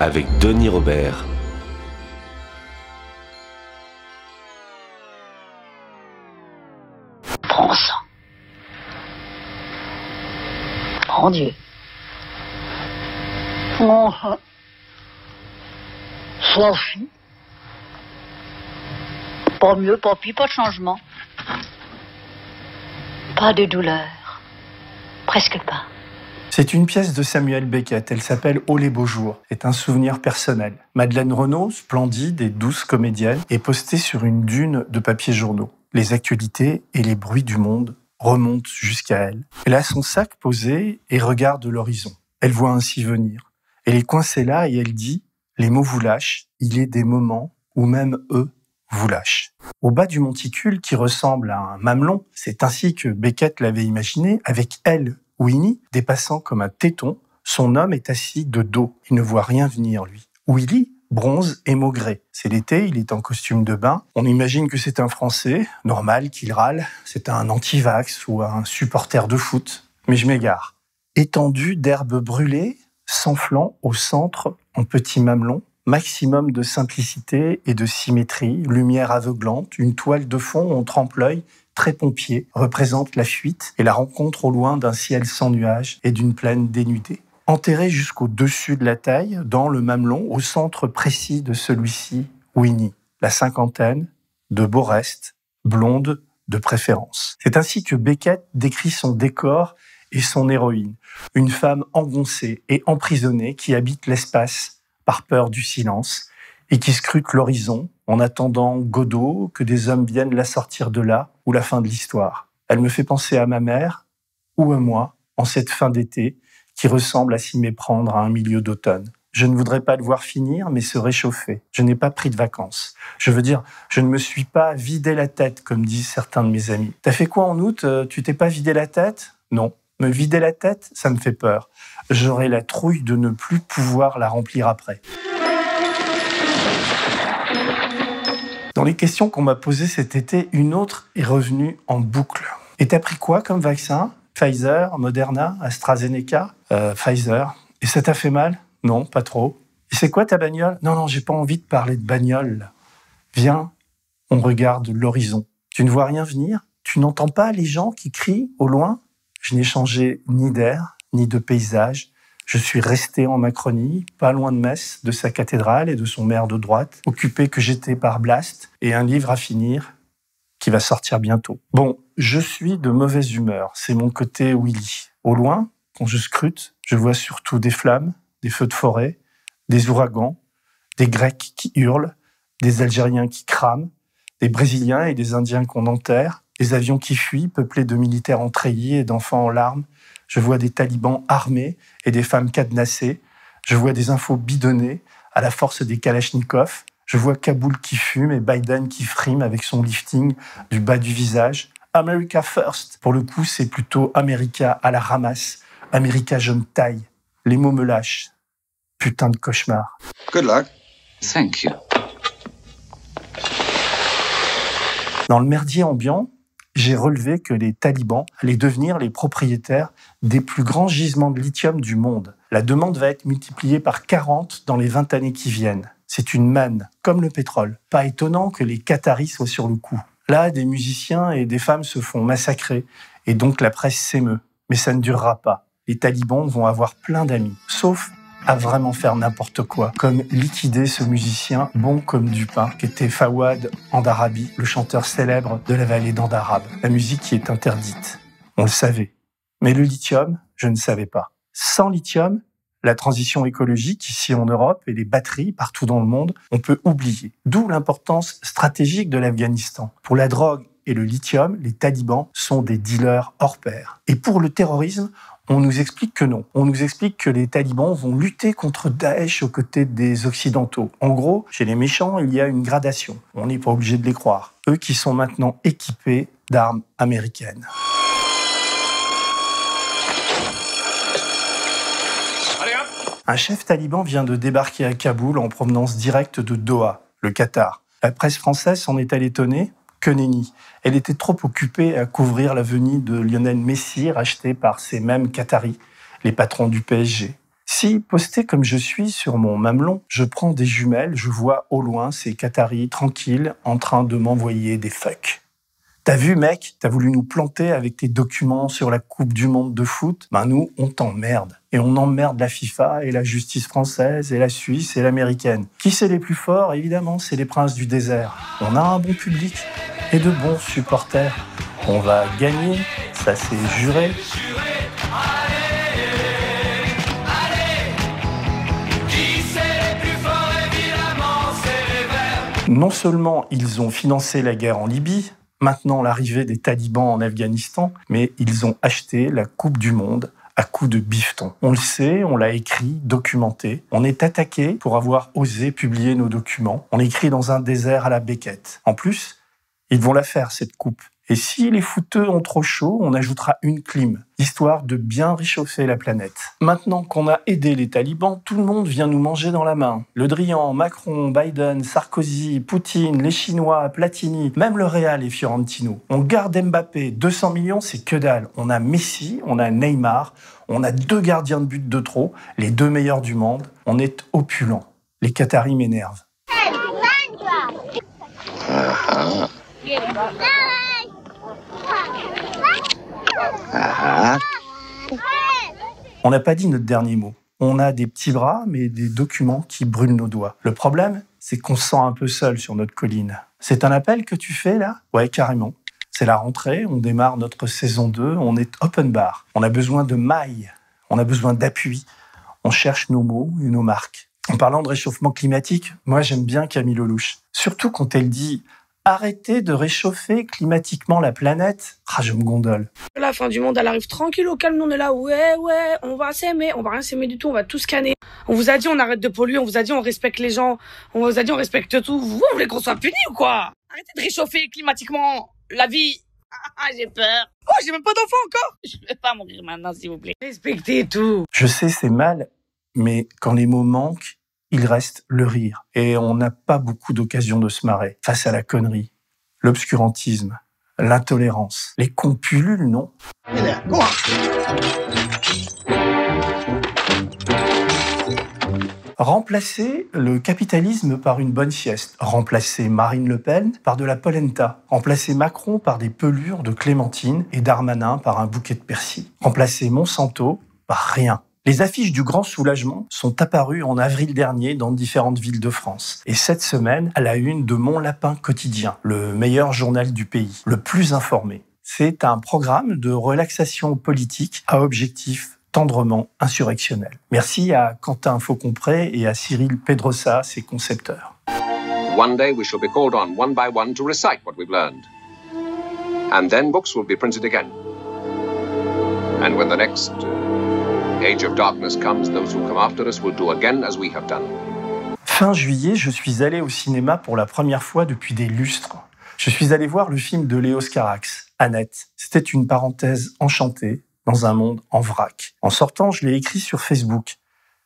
avec Denis Robert. Prends ça. Mon Dieu. Oh. Sophie. Pas mieux, pas pire, pas de changement. Pas de douleur. Presque pas. C'est une pièce de Samuel Beckett. Elle s'appelle Oh les beaux jours. est un souvenir personnel. Madeleine Renaud, splendide et douce comédienne, est postée sur une dune de papier journaux. Les actualités et les bruits du monde remontent jusqu'à elle. Elle a son sac posé et regarde l'horizon. Elle voit ainsi venir. Elle est coincée là et elle dit Les mots vous lâchent, il est des moments où même eux vous lâchent. Au bas du monticule qui ressemble à un mamelon, c'est ainsi que Beckett l'avait imaginé, avec elle Winnie, dépassant comme un téton, son homme est assis de dos. Il ne voit rien venir, lui. Willy, bronze et maugré. C'est l'été, il est en costume de bain. On imagine que c'est un Français, normal qu'il râle. C'est un anti-vax ou un supporter de foot. Mais je m'égare. Étendu d'herbes brûlées, s'enflant au centre en petit mamelon, maximum de simplicité et de symétrie, lumière aveuglante, une toile de fond, on trempe l'œil, très pompier, représente la fuite et la rencontre au loin d'un ciel sans nuages et d'une plaine dénudée. Enterré jusqu'au dessus de la taille, dans le mamelon, au centre précis de celui-ci, Winnie, la cinquantaine, de beau reste, blonde de préférence. C'est ainsi que Beckett décrit son décor et son héroïne, une femme engoncée et emprisonnée qui habite l'espace par peur du silence et qui scrute l'horizon en attendant Godot que des hommes viennent la sortir de là ou la fin de l'histoire. Elle me fait penser à ma mère ou à moi en cette fin d'été qui ressemble à s'y méprendre à un milieu d'automne. Je ne voudrais pas le voir finir, mais se réchauffer. Je n'ai pas pris de vacances. Je veux dire, je ne me suis pas vidé la tête, comme disent certains de mes amis. T'as fait quoi en août? Euh, Tu t'es pas vidé la tête? Non. Me vider la tête, ça me fait peur. J'aurai la trouille de ne plus pouvoir la remplir après. Dans les questions qu'on m'a posées cet été, une autre est revenue en boucle. Et t'as pris quoi comme vaccin? Pfizer, Moderna, AstraZeneca? Euh, Pfizer. Et ça t'a fait mal? Non, pas trop. Et c'est quoi ta bagnole? Non, non, j'ai pas envie de parler de bagnole. Viens, on regarde l'horizon. Tu ne vois rien venir? Tu n'entends pas les gens qui crient au loin? Je n'ai changé ni d'air, ni de paysage, je suis resté en Macronie, pas loin de Metz, de sa cathédrale et de son maire de droite, occupé que j'étais par Blast et un livre à finir qui va sortir bientôt. Bon, je suis de mauvaise humeur, c'est mon côté Willy. Au loin, quand je scrute, je vois surtout des flammes, des feux de forêt, des ouragans, des Grecs qui hurlent, des Algériens qui crament, des Brésiliens et des Indiens qu'on enterre, des avions qui fuient, peuplés de militaires en treillis et d'enfants en larmes, je vois des talibans armés et des femmes cadenassées. Je vois des infos bidonnées à la force des Kalachnikov. Je vois Kaboul qui fume et Biden qui frime avec son lifting du bas du visage. America first. Pour le coup, c'est plutôt America à la ramasse. America jeune taille. Les mots me lâchent. Putain de cauchemar. Good luck. Thank you. Dans le merdier ambiant, j'ai relevé que les talibans allaient devenir les propriétaires des plus grands gisements de lithium du monde. La demande va être multipliée par 40 dans les 20 années qui viennent. C'est une manne, comme le pétrole. Pas étonnant que les Qataris soient sur le coup. Là, des musiciens et des femmes se font massacrer, et donc la presse s'émeut. Mais ça ne durera pas. Les talibans vont avoir plein d'amis, sauf à vraiment faire n'importe quoi, comme liquider ce musicien bon comme du pain, qui était Fawad Andarabi, le chanteur célèbre de la vallée d'Andarab, la musique qui est interdite. On le savait. Mais le lithium, je ne savais pas. Sans lithium, la transition écologique ici en Europe et les batteries partout dans le monde, on peut oublier. D'où l'importance stratégique de l'Afghanistan. Pour la drogue et le lithium, les talibans sont des dealers hors pair. Et pour le terrorisme, On nous explique que non. On nous explique que les talibans vont lutter contre Daesh aux côtés des Occidentaux. En gros, chez les méchants, il y a une gradation. On n'est pas obligé de les croire. Eux qui sont maintenant équipés d'armes américaines. Un chef taliban vient de débarquer à Kaboul en provenance directe de Doha, le Qatar. La presse française s'en est allée étonnée que nenni. Elle était trop occupée à couvrir la venue de Lionel Messi, racheté par ces mêmes Qataris, les patrons du PSG. Si, posté comme je suis sur mon mamelon, je prends des jumelles, je vois au loin ces Qataris tranquilles en train de m'envoyer des fucks. T'as vu, mec, t'as voulu nous planter avec tes documents sur la Coupe du Monde de foot? Ben nous, on t'emmerde. Et on emmerde la FIFA et la justice française et la Suisse et l'américaine. Qui c'est les plus forts? Évidemment, c'est les princes du désert. On a un bon public et de bons supporters. On va gagner, ça c'est juré. Non seulement ils ont financé la guerre en Libye, maintenant l'arrivée des talibans en Afghanistan, mais ils ont acheté la Coupe du Monde à coups de bifton. On le sait, on l'a écrit, documenté. On est attaqué pour avoir osé publier nos documents. On écrit dans un désert à la Beckett. En plus, ils vont la faire, cette coupe. Et si les fouteux ont trop chaud, on ajoutera une clim, histoire de bien réchauffer la planète. Maintenant qu'on a aidé les talibans, tout le monde vient nous manger dans la main. Le Drian, Macron, Biden, Sarkozy, Poutine, les Chinois, Platini, même le Real et Fiorentino. On garde Mbappé, 200 millions, c'est que dalle. On a Messi, on a Neymar, on a deux gardiens de but de trop, les deux meilleurs du monde. On est opulent. Les Qataris m'énervent. On n'a pas dit notre dernier mot. On a des petits bras, mais des documents qui brûlent nos doigts. Le problème, c'est qu'on se sent un peu seul sur notre colline. C'est un appel que tu fais là? Ouais, carrément. C'est la rentrée, on démarre notre saison 2, on est open bar. On a besoin de mailles, on a besoin d'appui. On cherche nos mots et nos marques. En parlant de réchauffement climatique, moi j'aime bien Camille Lelouch. Surtout quand elle dit arrêter de réchauffer climatiquement la planète. Ah, je me gondole. La fin du monde, elle arrive tranquille au calme. On est là, ouais, ouais, on va s'aimer. On va rien s'aimer du tout. On va tout scanner. On vous a dit, on arrête de polluer. On vous a dit, on respecte les gens. On vous a dit, on respecte tout. Vous, vous voulez qu'on soit punis ou quoi? Arrêtez de réchauffer climatiquement la vie. Ah, j'ai peur. Oh, j'ai même pas d'enfant encore. Je vais pas mourir maintenant, s'il vous plaît. Respectez tout. Je sais, c'est mal, mais quand les mots manquent, il reste le rire. Et on n'a pas beaucoup d'occasions de se marrer face à la connerie, l'obscurantisme, l'intolérance. Les compulules, non Remplacer le capitalisme par une bonne sieste. Remplacer Marine Le Pen par de la polenta. Remplacer Macron par des pelures de clémentine et Darmanin par un bouquet de persil. Remplacer Monsanto par rien. Les affiches du grand soulagement sont apparues en avril dernier dans différentes villes de France. Et cette semaine, à la une de Mon Lapin Quotidien, le meilleur journal du pays, le plus informé. C'est un programme de relaxation politique à objectif tendrement insurrectionnel. Merci à Quentin Faucompré et à Cyril Pedrosa, ses concepteurs. One day we shall be called on one by one to recite what we've learned. And then books will be printed again. And when the next age of darkness comes, those who come after us will do again as we have done. Fin juillet, je suis allé au cinéma pour la première fois depuis des lustres. Je suis allé voir le film de Léo Scarax, Annette. C'était une parenthèse enchantée dans un monde en vrac. En sortant, je l'ai écrit sur Facebook.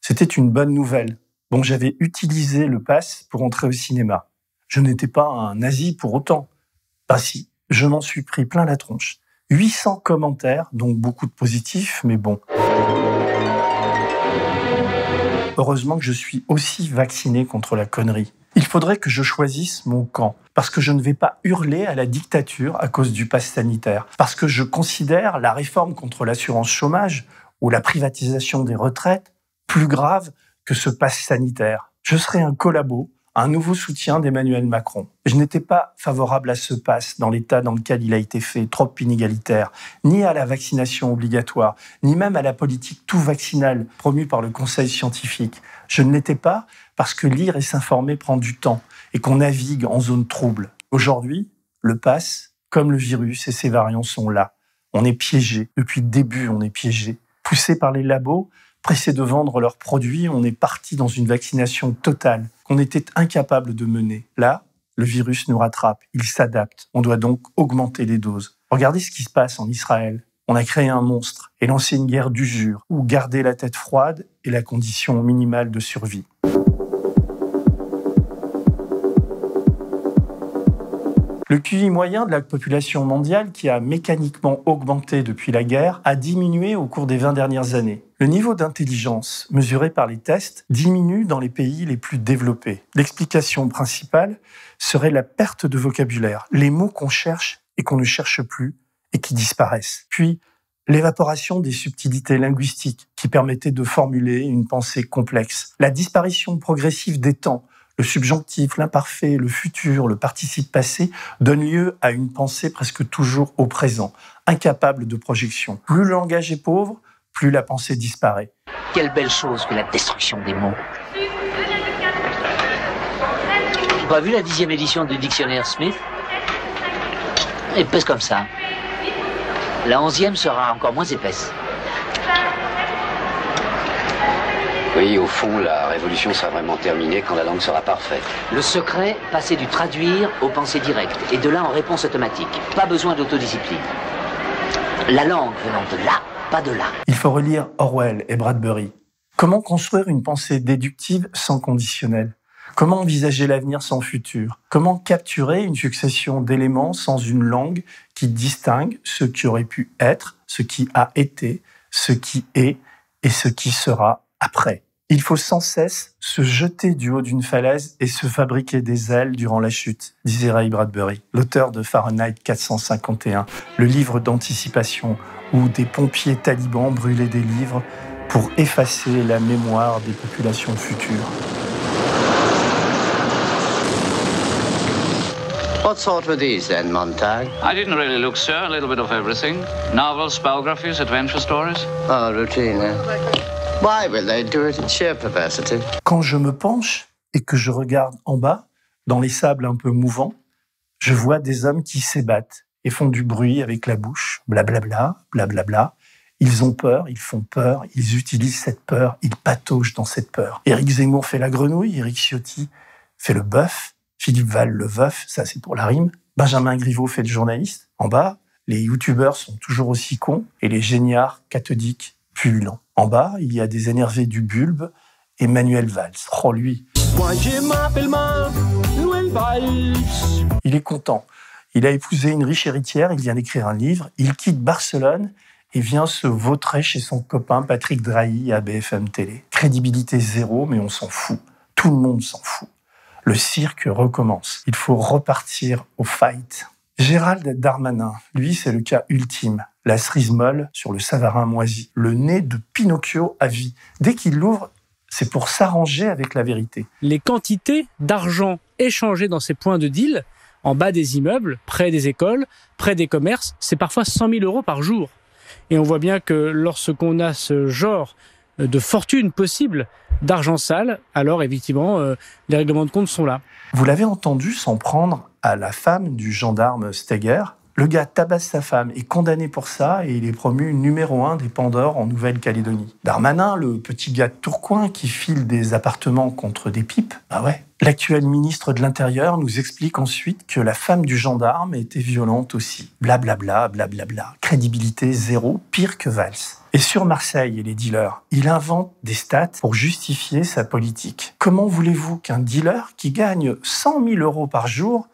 C'était une bonne nouvelle. dont j'avais utilisé le pass pour entrer au cinéma. Je n'étais pas un nazi pour autant. Pas si, je m'en suis pris plein la tronche. 800 commentaires, donc beaucoup de positifs, mais bon. Heureusement que je suis aussi vacciné contre la connerie. Il faudrait que je choisisse mon camp, parce que je ne vais pas hurler à la dictature à cause du pass sanitaire, parce que je considère la réforme contre l'assurance chômage ou la privatisation des retraites plus grave que ce pass sanitaire. Je serai un collabo un nouveau soutien d'Emmanuel Macron. Je n'étais pas favorable à ce pass dans l'état dans lequel il a été fait, trop inégalitaire, ni à la vaccination obligatoire, ni même à la politique tout vaccinale promue par le Conseil scientifique. Je ne l'étais pas parce que lire et s'informer prend du temps et qu'on navigue en zone trouble. Aujourd'hui, le pass, comme le virus et ses variants sont là. On est piégé. Depuis le début, on est piégé. Poussés par les labos, pressés de vendre leurs produits, on est parti dans une vaccination totale qu'on était incapable de mener. Là, le virus nous rattrape, il s'adapte. On doit donc augmenter les doses. Regardez ce qui se passe en Israël. On a créé un monstre et lancé une guerre d'usure, où garder la tête froide est la condition minimale de survie. Le QI moyen de la population mondiale, qui a mécaniquement augmenté depuis la guerre, a diminué au cours des 20 dernières années. Le niveau d'intelligence mesuré par les tests diminue dans les pays les plus développés. L'explication principale serait la perte de vocabulaire, les mots qu'on cherche et qu'on ne cherche plus et qui disparaissent. Puis, l'évaporation des subtilités linguistiques qui permettaient de formuler une pensée complexe, la disparition progressive des temps, le subjonctif, l'imparfait, le futur, le participe passé donnent lieu à une pensée presque toujours au présent, incapable de projection. Plus le langage est pauvre, plus la pensée disparaît. Quelle belle chose que la destruction des mots. Tu pas vu la dixième édition du dictionnaire Smith? Épaisse comme ça. La onzième sera encore moins épaisse. Oui, au fond, la révolution sera vraiment terminée quand la langue sera parfaite. Le secret, passer du traduire au pensée directe, et de là en réponse automatique. Pas besoin d'autodiscipline. La langue venant de là, de là. Il faut relire Orwell et Bradbury. Comment construire une pensée déductive sans conditionnel? Comment envisager l'avenir sans futur? Comment capturer une succession d'éléments sans une langue qui distingue ce qui aurait pu être, ce qui a été, ce qui est et ce qui sera après? Il faut sans cesse se jeter du haut d'une falaise et se fabriquer des ailes durant la chute, disait Ray Bradbury, l'auteur de Fahrenheit 451, le livre d'anticipation où des pompiers talibans brûlaient des livres pour effacer la mémoire des populations futures. What sort were these then, Montag? I didn't really look, sir. A little bit of everything. Novels, biographies, adventure stories. Oh, routine, eh? Why will they do it? In sheer perversity? Quand je me penche et que je regarde en bas, dans les sables un peu mouvants, je vois des hommes qui s'ébattent et font du bruit avec la bouche, blablabla, blablabla. Ils ont peur, ils font peur, ils utilisent cette peur, ils pataugent dans cette peur. Éric Zemmour fait la grenouille, Éric Ciotti fait le bœuf, Philippe Val le veuf, ça c'est pour la rime. Benjamin Griveaux fait le journaliste. En bas, les youtubeurs sont toujours aussi cons et les géniards cathodiques pullulents. En bas, il y a des énervés du bulbe et Manuel Valls. Oh, lui. Il est content. Il a épousé une riche héritière, il vient d'écrire un livre, il quitte Barcelone et vient se vautrer chez son copain Patrick Drahi à BFM Télé. Crédibilité zéro, mais on s'en fout. Tout le monde s'en fout. Le cirque recommence. Il faut repartir au fight. Gérald Darmanin, lui, c'est le cas ultime la cerise molle sur le savarin moisi, le nez de Pinocchio à vie. Dès qu'il l'ouvre, c'est pour s'arranger avec la vérité. Les quantités d'argent échangées dans ces points de deal, en bas des immeubles, près des écoles, près des commerces, c'est parfois 100 000 euros par jour. Et on voit bien que lorsqu'on a ce genre de fortune possible d'argent sale, alors effectivement, euh, les règlements de compte sont là. Vous l'avez entendu s'en prendre à la femme du gendarme Steger, le gars tabasse sa femme, est condamné pour ça et il est promu numéro un des Pandores en Nouvelle-Calédonie. Darmanin, le petit gars de Tourcoing qui file des appartements contre des pipes, bah ouais. L'actuel ministre de l'Intérieur nous explique ensuite que la femme du gendarme était violente aussi. Blablabla, blablabla. Crédibilité zéro, pire que Valls. Et sur Marseille et les dealers, il invente des stats pour justifier sa politique. Comment voulez-vous qu'un dealer qui gagne 100 000 euros par jour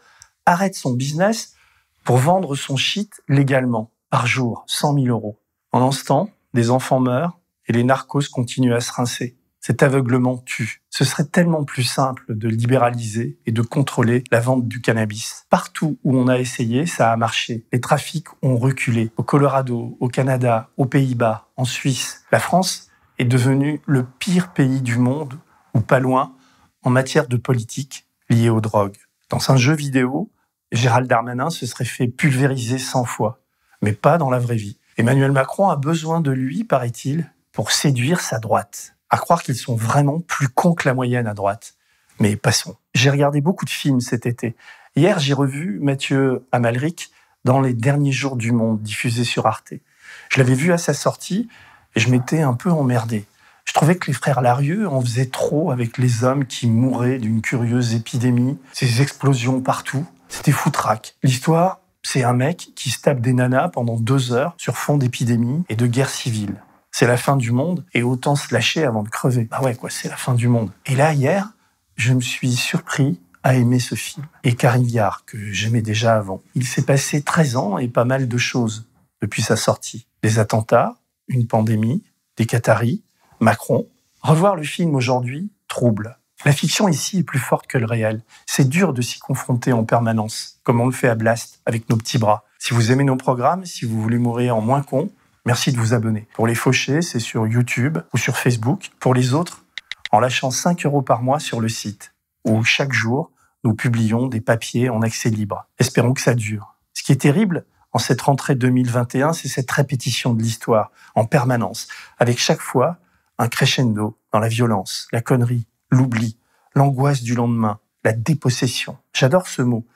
arrête son business pour vendre son shit légalement, par jour, 100 000 euros. En ce temps, des enfants meurent et les narcos continuent à se rincer. Cet aveuglement tue. Ce serait tellement plus simple de libéraliser et de contrôler la vente du cannabis. Partout où on a essayé, ça a marché. Les trafics ont reculé. Au Colorado, au Canada, aux Pays-Bas, en Suisse. La France est devenue le pire pays du monde, ou pas loin, en matière de politique liée aux drogues. Dans un jeu vidéo, Gérald Darmanin se serait fait pulvériser 100 fois, mais pas dans la vraie vie. Emmanuel Macron a besoin de lui, paraît-il, pour séduire sa droite. À croire qu'ils sont vraiment plus cons que la moyenne à droite. Mais passons. J'ai regardé beaucoup de films cet été. Hier, j'ai revu Mathieu Amalric dans Les Derniers Jours du Monde, diffusé sur Arte. Je l'avais vu à sa sortie et je m'étais un peu emmerdé. Je trouvais que les frères Larieux en faisaient trop avec les hommes qui mouraient d'une curieuse épidémie, ces explosions partout. C'était foutraque. L'histoire, c'est un mec qui se tape des nanas pendant deux heures sur fond d'épidémie et de guerre civile. C'est la fin du monde et autant se lâcher avant de crever. Bah ouais, quoi, c'est la fin du monde. Et là, hier, je me suis surpris à aimer ce film. Et Carillard, que j'aimais déjà avant. Il s'est passé 13 ans et pas mal de choses depuis sa sortie. Des attentats, une pandémie, des Qataris, Macron. Revoir le film aujourd'hui trouble. La fiction ici est plus forte que le réel. C'est dur de s'y confronter en permanence, comme on le fait à Blast, avec nos petits bras. Si vous aimez nos programmes, si vous voulez mourir en moins con, merci de vous abonner. Pour les fauchés, c'est sur YouTube ou sur Facebook. Pour les autres, en lâchant 5 euros par mois sur le site, où chaque jour, nous publions des papiers en accès libre. Espérons que ça dure. Ce qui est terrible en cette rentrée 2021, c'est cette répétition de l'histoire en permanence, avec chaque fois un crescendo dans la violence, la connerie, l'oubli, l'angoisse du lendemain, la dépossession. J'adore ce mot,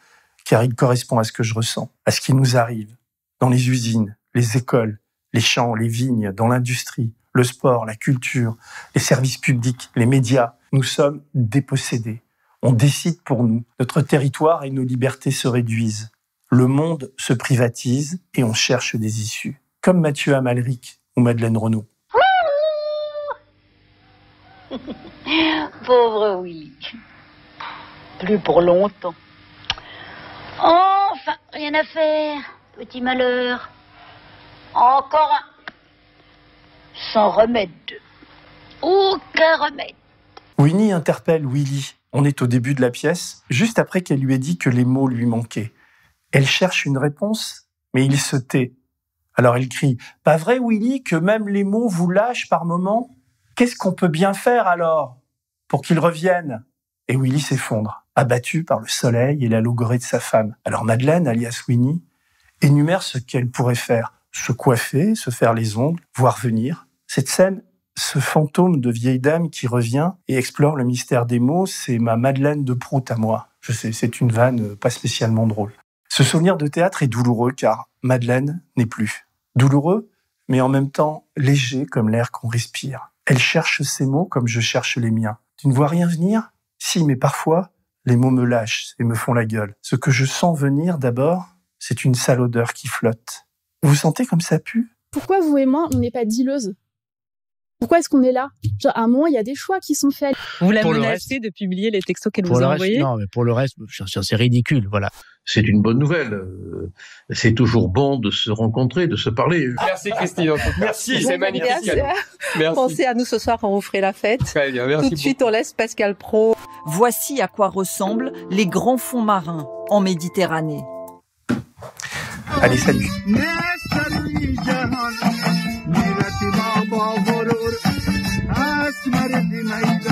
car il correspond à ce que je ressens, à ce qui nous arrive dans les usines, les écoles, les champs, les vignes, dans l'industrie, le sport, la culture, les services publics, les médias. Nous sommes dépossédés. On décide pour nous. Notre territoire et nos libertés se réduisent. Le monde se privatise et on cherche des issues. Comme Mathieu Amalric ou Madeleine Renaud. Pauvre Willy. Plus pour longtemps. Enfin, rien à faire. Petit malheur. Encore un. Sans remède. Aucun remède. Winnie interpelle Willy. On est au début de la pièce, juste après qu'elle lui ait dit que les mots lui manquaient. Elle cherche une réponse, mais il se tait. Alors elle crie Pas vrai, Willy, que même les mots vous lâchent par moments? Qu'est-ce qu'on peut bien faire alors pour qu'ils reviennent Et Willy s'effondre, abattu par le soleil et la logorée de sa femme. Alors Madeleine, alias Winnie, énumère ce qu'elle pourrait faire se coiffer, se faire les ongles, voir venir. Cette scène, ce fantôme de vieille dame qui revient et explore le mystère des mots, c'est ma Madeleine de Prout à moi. Je sais, c'est une vanne pas spécialement drôle. Ce souvenir de théâtre est douloureux car Madeleine n'est plus. Douloureux, mais en même temps léger comme l'air qu'on respire. Elle cherche ses mots comme je cherche les miens. Tu ne vois rien venir? Si, mais parfois, les mots me lâchent et me font la gueule. Ce que je sens venir d'abord, c'est une sale odeur qui flotte. Vous sentez comme ça pue? Pourquoi vous et moi, on n'est pas dealeuses pourquoi est-ce qu'on est là? Genre, à un moment, il y a des choix qui sont faits. Vous la menacez de publier les textos qu'elle vous a envoyés? Non, mais pour le reste, c'est ridicule, voilà. C'est une bonne nouvelle. C'est toujours bon de se rencontrer, de se parler. Merci Christine. Merci, c'est magnifique. Merci. Pensez à nous ce soir quand on ferait la fête. Très bien, merci Tout de suite, on laisse Pascal Pro. Voici à quoi ressemblent les grands fonds marins en Méditerranée. Allez, salut. every night.